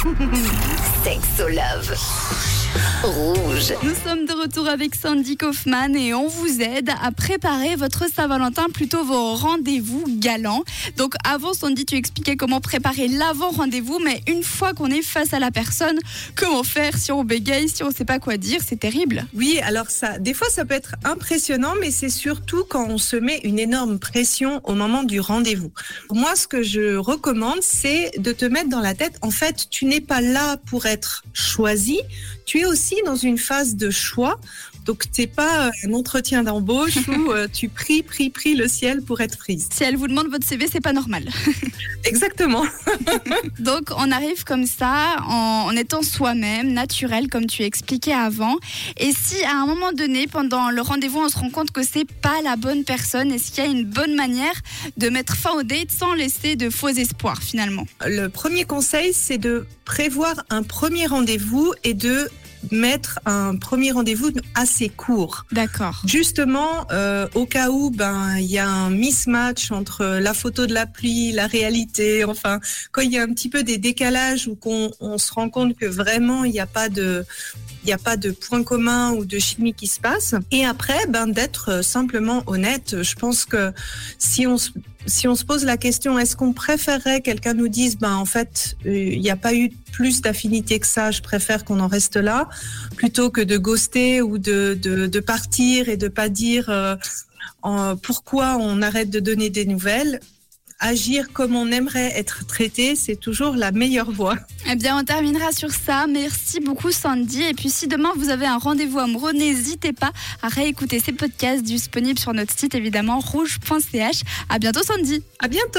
Sexolove. Rouge. Nous sommes de retour avec Sandy Kaufman et on vous aide à préparer votre Saint-Valentin, plutôt vos rendez-vous galants. Donc avant Sandy, tu expliquais comment préparer l'avant-rendez-vous, mais une fois qu'on est face à la personne, comment faire si on bégaye, si on ne sait pas quoi dire, c'est terrible. Oui, alors ça, des fois ça peut être impressionnant, mais c'est surtout quand on se met une énorme pression au moment du rendez-vous. Moi, ce que je recommande, c'est de te mettre dans la tête, en fait, tu n'es pas là pour être choisi, tu es aussi dans une phase de choix. Donc, c'est pas euh, un entretien d'embauche où euh, tu pries, pries, pries le ciel pour être prise. Si elle vous demande votre CV, c'est pas normal. Exactement. Donc on arrive comme ça en, en étant soi-même, naturel comme tu expliquais avant. Et si à un moment donné, pendant le rendez-vous, on se rend compte que c'est pas la bonne personne, est-ce qu'il y a une bonne manière de mettre fin au date sans laisser de faux espoirs finalement? Le premier conseil, c'est de prévoir un premier rendez-vous et de mettre un premier rendez-vous assez court. D'accord. Justement, euh, au cas où ben il y a un mismatch entre la photo de la pluie, la réalité, enfin quand il y a un petit peu des décalages ou qu'on on se rend compte que vraiment il n'y a pas de il n'y a pas de point commun ou de chimie qui se passe. Et après, ben d'être simplement honnête. Je pense que si on se si on se pose la question, est-ce qu'on préférerait quelqu'un nous dise, ben en fait, euh, il n'y a pas eu plus d'affinité que ça, je préfère qu'on en reste là, plutôt que de ghoster ou de, de, partir et de pas dire euh, pourquoi on arrête de donner des nouvelles? Agir comme on aimerait être traité, c'est toujours la meilleure voie. Eh bien, on terminera sur ça. Merci beaucoup, Sandy. Et puis, si demain vous avez un rendez-vous amoureux, n'hésitez pas à réécouter ces podcasts disponibles sur notre site, évidemment, rouge.ch. À bientôt, Sandy. À bientôt.